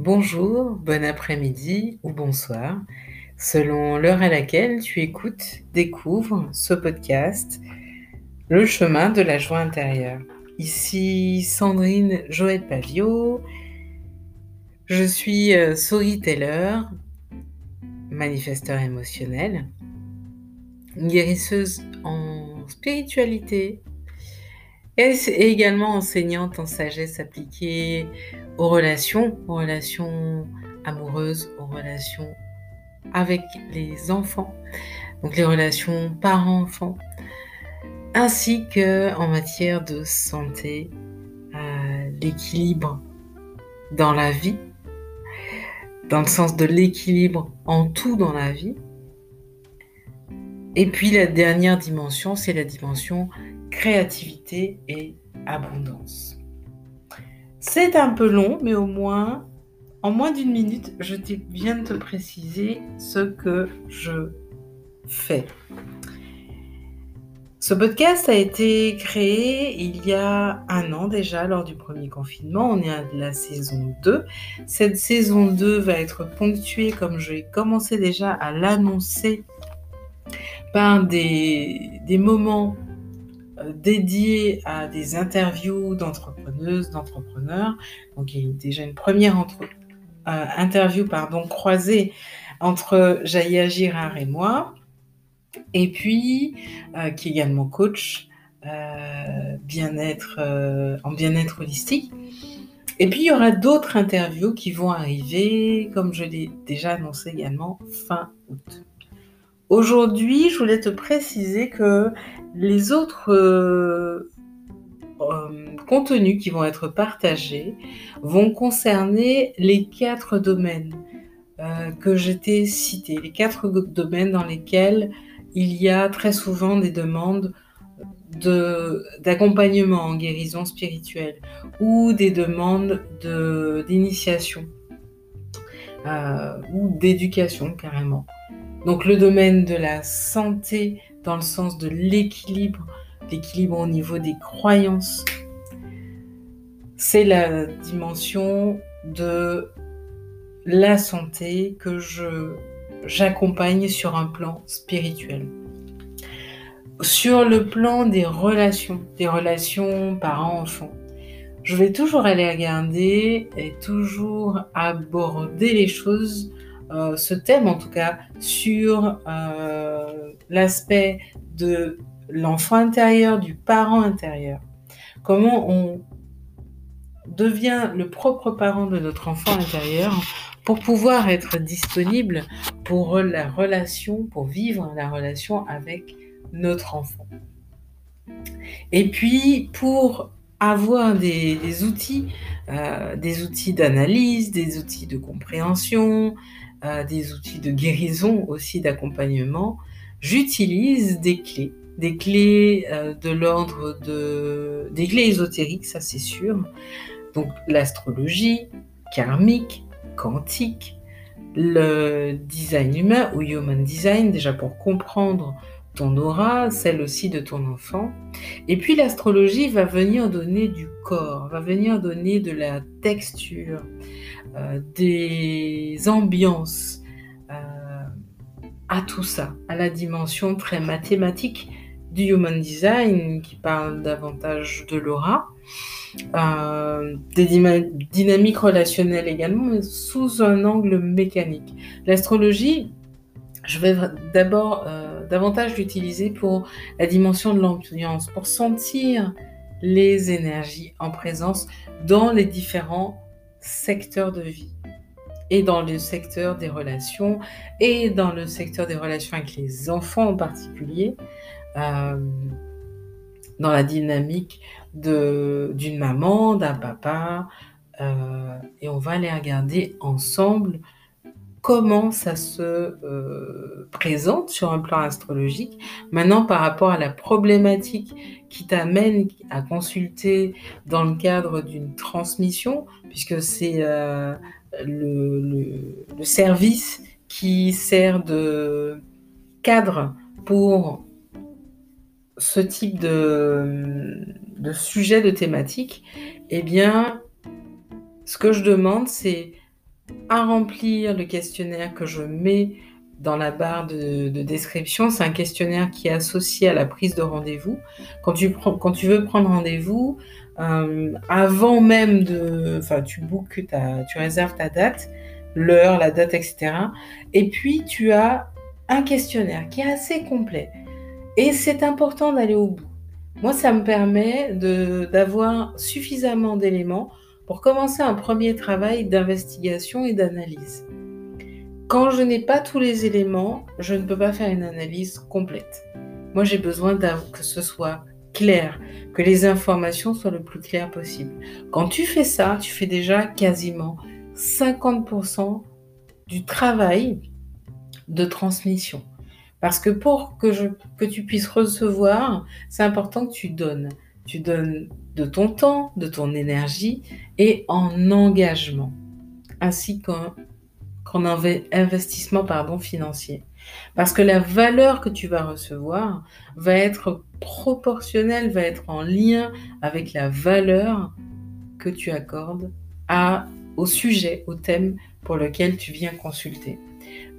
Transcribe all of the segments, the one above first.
bonjour, bon après-midi ou bonsoir, selon l'heure à laquelle tu écoutes, découvres ce podcast, Le chemin de la joie intérieure. Ici Sandrine Joël Pavio, je suis euh, storyteller, manifesteur émotionnel, guérisseuse en spiritualité et également enseignante en sagesse appliquée aux relations, aux relations amoureuses, aux relations avec les enfants, donc les relations parents-enfants, ainsi que en matière de santé, euh, l'équilibre dans la vie, dans le sens de l'équilibre en tout dans la vie? Et puis la dernière dimension, c'est la dimension créativité et abondance. C'est un peu long, mais au moins, en moins d'une minute, je viens de te préciser ce que je fais. Ce podcast a été créé il y a un an déjà, lors du premier confinement. On est à la saison 2. Cette saison 2 va être ponctuée, comme j'ai commencé déjà à l'annoncer, par des, moments dédié à des interviews d'entrepreneuses, d'entrepreneurs. Donc il y a déjà une première euh, interview pardon, croisée entre Jaïa Girard et moi. Et puis, euh, qui est également coach bien-être en bien-être holistique. Et puis, il y aura d'autres interviews qui vont arriver, comme je l'ai déjà annoncé également, fin août. Aujourd'hui, je voulais te préciser que les autres euh, euh, contenus qui vont être partagés vont concerner les quatre domaines euh, que j'étais cité, les quatre domaines dans lesquels il y a très souvent des demandes d'accompagnement en guérison spirituelle ou des demandes d'initiation ou d'éducation carrément. Donc le domaine de la santé dans le sens de l'équilibre, l'équilibre au niveau des croyances, c'est la dimension de la santé que je j'accompagne sur un plan spirituel. Sur le plan des relations, des relations parents-enfants, je vais toujours aller regarder et toujours aborder les choses euh, ce thème en tout cas sur euh, l'aspect de l'enfant intérieur, du parent intérieur. Comment on devient le propre parent de notre enfant intérieur pour pouvoir être disponible pour la relation, pour vivre la relation avec notre enfant. Et puis pour avoir des, outils, euh, des outils d'analyse, des outils de compréhension, des outils de guérison aussi, d'accompagnement, j'utilise des clés, des clés euh, de l'ordre de... des clés ésotériques, ça c'est sûr. Donc l'astrologie, karmique, quantique, le design humain ou human design, déjà pour comprendre ton aura, celle aussi de ton enfant. Et puis l'astrologie va venir donner du corps, va venir donner de la texture, euh, des ambiances euh, à tout ça, à la dimension très mathématique du Human Design qui parle davantage de l'aura, euh, des dynamiques relationnelles également, mais sous un angle mécanique. L'astrologie, je vais d'abord davantage l'utiliser pour la dimension de l'ambiance, pour sentir les énergies en présence dans les différents secteur de vie et dans le secteur des relations et dans le secteur des relations avec les enfants en particulier, euh, dans la dynamique d'une maman, d'un papa, euh, et on va les regarder ensemble comment ça se euh, présente sur un plan astrologique. Maintenant, par rapport à la problématique qui t'amène à consulter dans le cadre d'une transmission, puisque c'est euh, le, service qui sert de cadre pour ce type de, de sujet, de thématique, eh bien, ce que je demande, c'est à remplir le questionnaire que je mets dans la barre de, description. C'est un questionnaire qui est associé à la prise de rendez-vous. Quand tu, veux prendre rendez-vous, euh, avant même de... Enfin, tu bookes, tu réserves ta date, l'heure, la date, etc. Et puis, tu as un questionnaire qui est assez complet. Et c'est important d'aller au bout. Moi, ça me permet d'avoir suffisamment d'éléments pour commencer un premier travail d'investigation et d'analyse. Quand je n'ai pas tous les éléments, je ne peux pas faire une analyse complète. Moi, j'ai besoin que ce soit clair, que les informations soient le plus claires possible. Quand tu fais ça, tu fais déjà quasiment 50% du travail de transmission. Parce que pour que, je, que tu puisses recevoir, c'est important que tu donnes. Tu donnes de ton temps, de ton énergie et en engagement, ainsi qu'en investissement pardon, financier. Parce que la valeur que tu vas recevoir va être proportionnelle, va être en lien avec la valeur que tu accordes au sujet, au thème pour lequel tu viens consulter.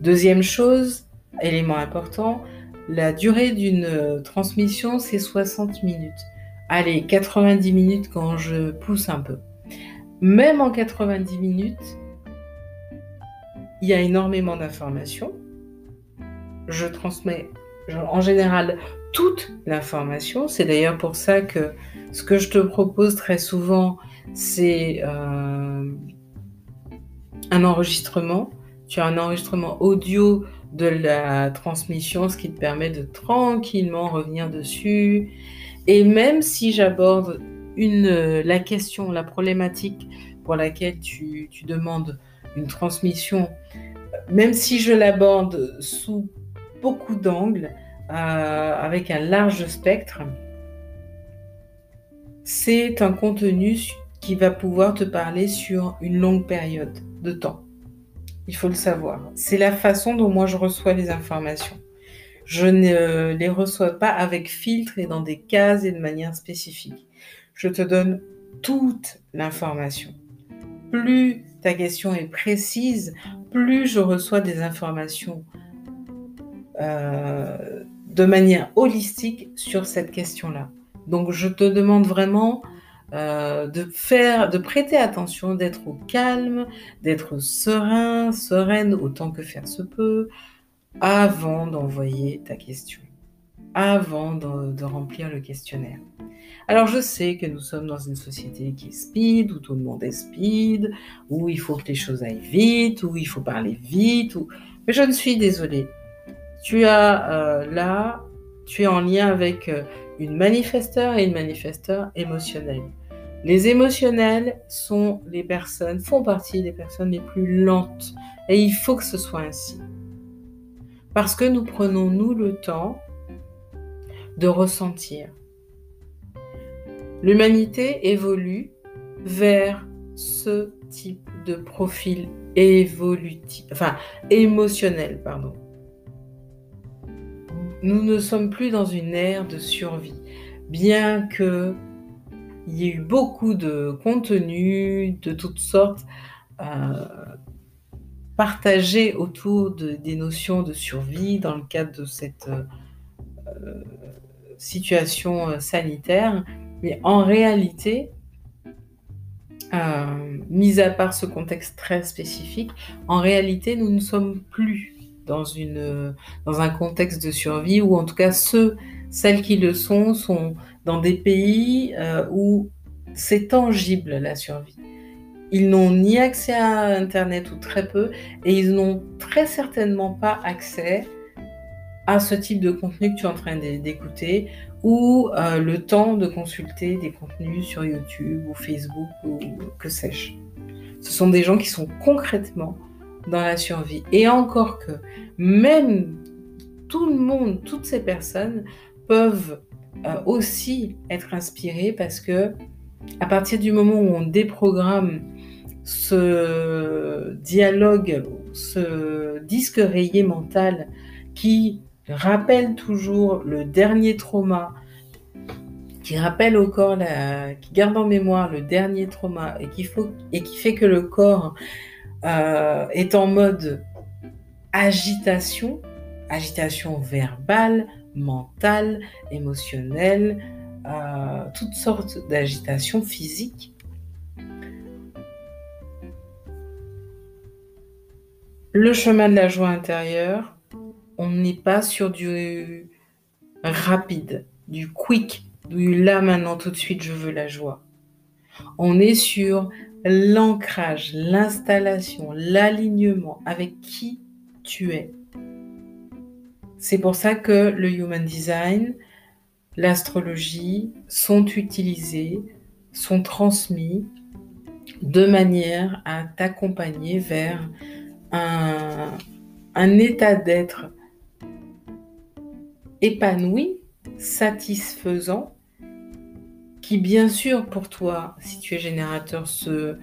Deuxième chose, élément important, la durée d'une transmission, c'est 60 minutes allez, 90 minutes quand je pousse un peu. Même en 90 minutes, il y a énormément d'informations. Je transmets en général toute l'information. C'est d'ailleurs pour ça que ce que je te propose très souvent, c'est euh, un enregistrement. Tu as un enregistrement audio de la transmission, ce qui te permet de tranquillement revenir dessus et même si j'aborde une, euh, la question, la problématique pour laquelle tu, demandes une transmission, même si je l'aborde sous beaucoup d'angles, euh, avec un large spectre, c'est un contenu qui va pouvoir te parler sur une longue période de temps. Il faut le savoir. C'est la façon dont moi je reçois les informations. Je ne les reçois pas avec filtre et dans des cases et de manière spécifique. Je te donne toute l'information. Plus ta question est précise, plus je reçois des informations euh, de manière holistique sur cette question-là. Donc je te demande vraiment euh, de faire, de prêter attention, d'être au calme, d'être serein, sereine autant que faire se peut, avant d'envoyer ta question, avant de, remplir le questionnaire. Alors je sais que nous sommes dans une société qui est speed, où tout le monde est speed, où il faut que les choses aillent vite, où il faut parler vite, mais je ne suis désolée. Tu as euh, là, tu es en lien avec euh, une manifesteur et une manifesteur émotionnelle. Les émotionnels sont les personnes, font partie des personnes les plus lentes. Et il faut que ce soit ainsi. Parce que nous prenons, nous, le temps de ressentir. L'humanité évolue vers ce type de profil évolutif, enfin émotionnel, pardon. Nous ne sommes plus dans une ère de survie, bien que il y ait eu beaucoup de contenu de toutes sortes euh, partager autour des notions de survie dans le cadre de cette euh, euh, situation euh, sanitaire. Mais en réalité, mis à part ce contexte très spécifique, en réalité, nous ne sommes plus dans, une, dans un contexte de survie, ou en tout cas ceux, celles qui le sont, sont dans des pays où c'est tangible la survie. Ils n'ont ni accès à Internet ou très peu, et ils n'ont très certainement pas accès à ce type de contenu que tu es en train d'écouter, ou euh, le temps de consulter des contenus sur YouTube ou Facebook ou que sais-je. Ce sont des gens qui sont concrètement dans la survie. Et encore que, même tout le monde, toutes ces personnes peuvent euh, aussi être inspirées parce que à partir du moment où on déprogramme ce dialogue, ce disque rayé mental qui rappelle toujours le dernier trauma, qui rappelle au corps, qui garde en mémoire le dernier trauma et qui, fait que le corps euh, est en mode agitation, agitation verbale, mentale, émotionnelle, euh, toutes sortes d'agitations physiques. Le chemin de la joie intérieure, on n'est pas sur du rapide, du quick, du là maintenant tout de suite je veux la joie. On est sur l'ancrage, l'installation, l'alignement avec qui tu es. C'est pour ça que le Human Design, l'astrologie sont utilisés, sont transmis de manière à t'accompagner vers un, état d'être épanoui, satisfaisant, qui bien sûr pour toi, si tu es générateur, se,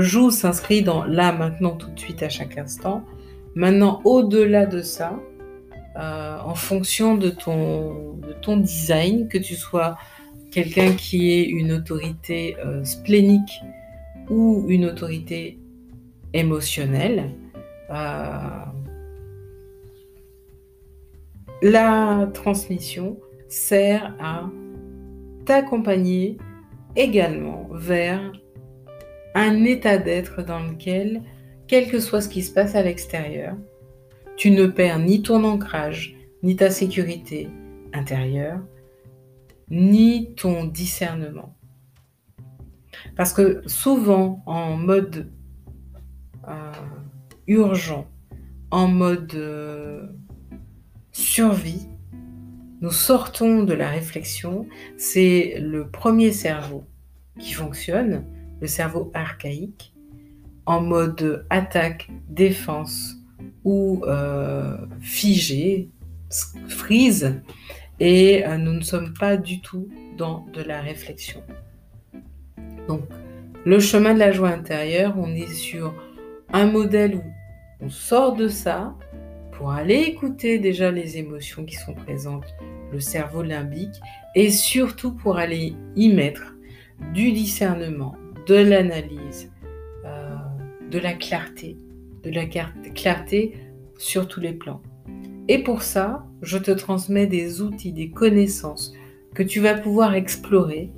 joue, s'inscrit dans là, maintenant, tout de suite, à chaque instant. Maintenant, au-delà de ça, euh, en fonction de ton, de ton design, que tu sois quelqu'un qui est une autorité euh, splénique ou une autorité émotionnelle, la transmission sert à t'accompagner également vers un état d'être dans lequel, quel que soit ce qui se passe à l'extérieur, tu ne perds ni ton ancrage, ni ta sécurité intérieure, ni ton discernement. Parce que souvent, en mode euh, urgent, en mode euh, survie, nous sortons de la réflexion, c'est le premier cerveau qui fonctionne, le cerveau archaïque, en mode attaque, défense, ou euh, figé, freeze, et euh, nous ne sommes pas du tout dans de la réflexion. Donc, le chemin de la joie intérieure, on est sur un modèle où sort de ça pour aller écouter déjà les émotions qui sont présentes, le cerveau limbique, et surtout pour aller y mettre du discernement, de l'analyse, euh, de la clarté, de la clarté sur tous les plans. Et pour ça, je te transmets des outils, des connaissances que tu vas pouvoir explorer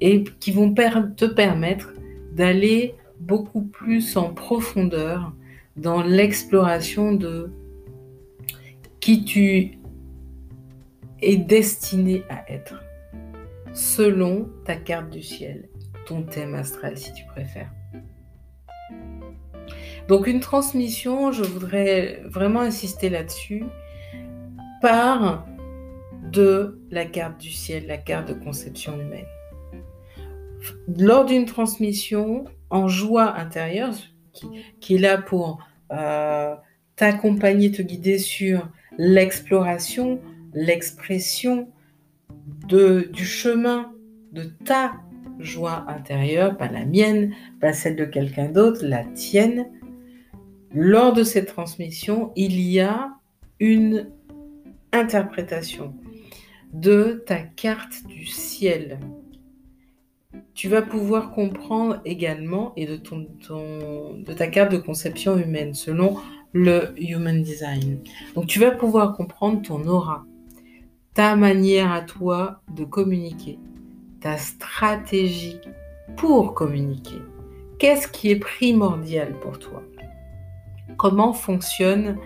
et qui vont te permettre d'aller beaucoup plus en profondeur dans l'exploration de qui tu es destiné à être, selon ta carte du ciel, ton thème astral si tu préfères. Donc une transmission, je voudrais vraiment insister là-dessus, part de la carte du ciel, la carte de conception humaine. Lors d'une transmission en joie intérieure, qui, est là pour euh, t'accompagner, te guider sur l'exploration, l'expression du chemin de ta joie intérieure, pas la mienne, pas celle de quelqu'un d'autre, la tienne, lors de cette transmission, il y a une interprétation de ta carte du ciel. Tu vas pouvoir comprendre également, et de, ton, de ta carte de conception humaine, selon le Human Design. Donc tu vas pouvoir comprendre ton aura, ta manière à toi de communiquer, ta stratégie pour communiquer. Qu'est-ce qui est primordial pour toi? Comment fonctionnent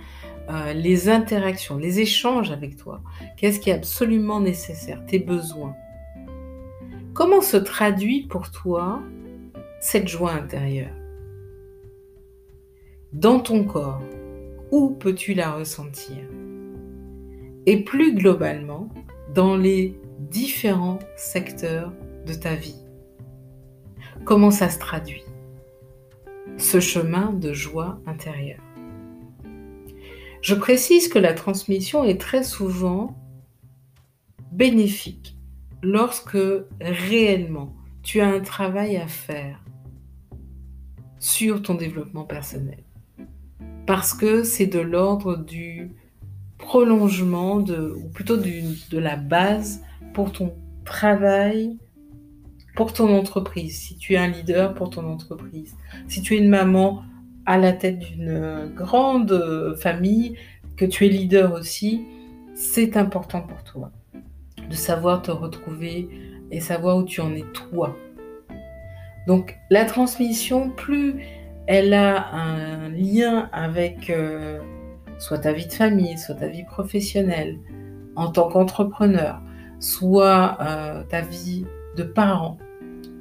euh, les interactions, les échanges avec toi? Qu'est-ce qui est absolument nécessaire, tes besoins? Comment se traduit pour toi cette joie intérieure Dans ton corps, où peux-tu la ressentir? Et plus globalement, dans les différents secteurs de ta vie. Comment ça se traduit? Ce chemin de joie intérieure. Je précise que la transmission est très souvent bénéfique lorsque réellement tu as un travail à faire sur ton développement personnel. Parce que c'est de l'ordre du prolongement, ou plutôt de la base pour ton travail pour ton entreprise, si tu es un leader pour ton entreprise, si tu es une maman à la tête d'une grande famille, que tu es leader aussi, c'est important pour toi de savoir te retrouver et savoir où tu en es toi. Donc la transmission, plus elle a un lien avec euh, soit ta vie de famille, soit ta vie professionnelle, en tant qu'entrepreneur, soit euh, ta vie de parent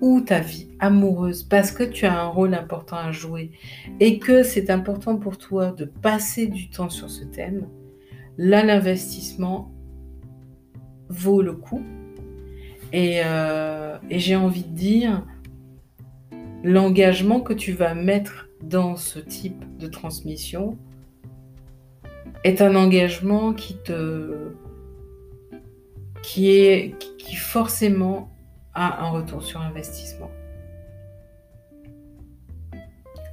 ou ta vie amoureuse, parce que tu as un rôle important à jouer et que c'est important pour toi de passer du temps sur ce thème, là l'investissement vaut le coup. Et, euh, et j'ai envie de dire, l'engagement que tu vas mettre dans ce type de transmission est un engagement qui te qui est qui forcément a un retour sur investissement.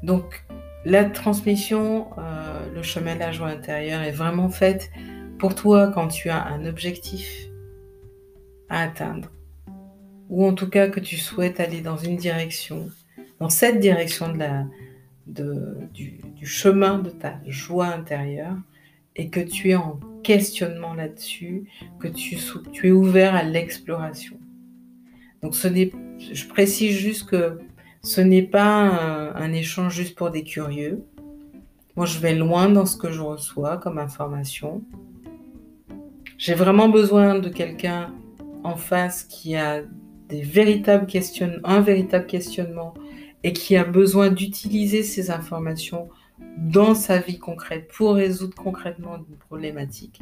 Donc la transmission, euh, le chemin de la joie intérieure est vraiment faite pour toi quand tu as un objectif atteindre ou en tout cas que tu souhaites aller dans une direction dans cette direction de la, du, chemin de ta joie intérieure et que tu es en questionnement là-dessus, que tu, tu, es ouvert à l'exploration. Donc ce n'est, je précise juste que ce n'est pas un, échange juste pour des curieux. Moi, je vais loin dans ce que je reçois comme information. J'ai vraiment besoin de quelqu'un en face qui a des véritables un véritable questionnement et qui a besoin d'utiliser ces informations dans sa vie concrète pour résoudre concrètement une problématique.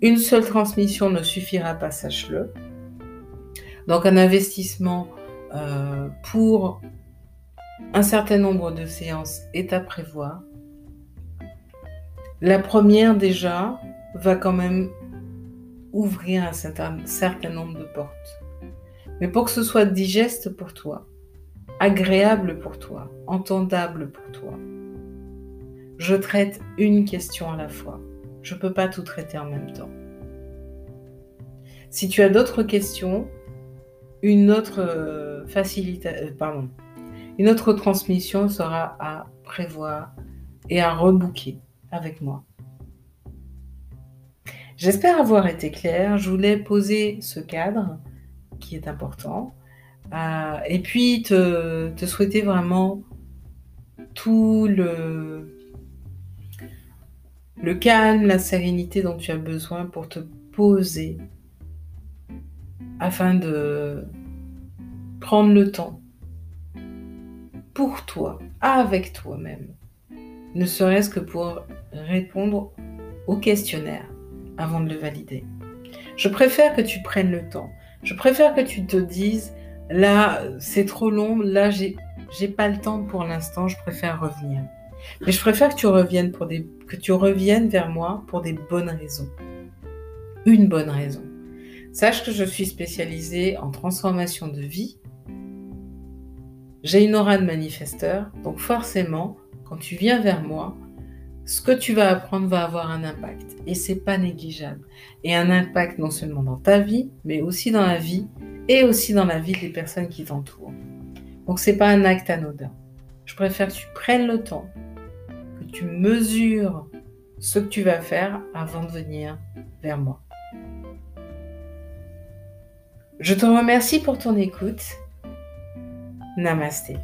Une seule transmission ne suffira pas, sache-le. Donc un investissement euh, pour un certain nombre de séances est à prévoir. La première déjà va quand même ouvrir un certain, nombre de portes. Mais pour que ce soit digeste pour toi, agréable pour toi, entendable pour toi. Je traite une question à la fois. Je ne peux pas tout traiter en même temps. Si tu as d'autres questions, une autre euh, euh, pardon, une autre transmission sera à prévoir et à rebooker avec moi. J'espère avoir été clair. Je voulais poser ce cadre qui est important euh, et puis te, souhaiter vraiment tout le, le calme, la sérénité dont tu as besoin pour te poser afin de prendre le temps pour toi, avec toi-même, ne serait-ce que pour répondre au questionnaire avant de le valider. Je préfère que tu prennes le temps. Je préfère que tu te dises, Là, c'est trop long. Là, j'ai, pas le temps pour l'instant. Je préfère revenir. Mais je préfère que tu reviennes pour des, que tu reviennes vers moi pour des bonnes raisons. Une bonne raison. Sache que je suis spécialisée en transformation de vie. J'ai une aura de manifesteur, donc forcément, quand tu viens vers moi, ce que tu vas apprendre va avoir un impact et c'est pas négligeable. Et un impact non seulement dans ta vie, mais aussi dans la vie et aussi dans la vie des personnes qui t'entourent. Donc c'est pas un acte anodin. Je préfère que tu prennes le temps, que tu mesures ce que tu vas faire avant de venir vers moi. Je te remercie pour ton écoute. Namasté.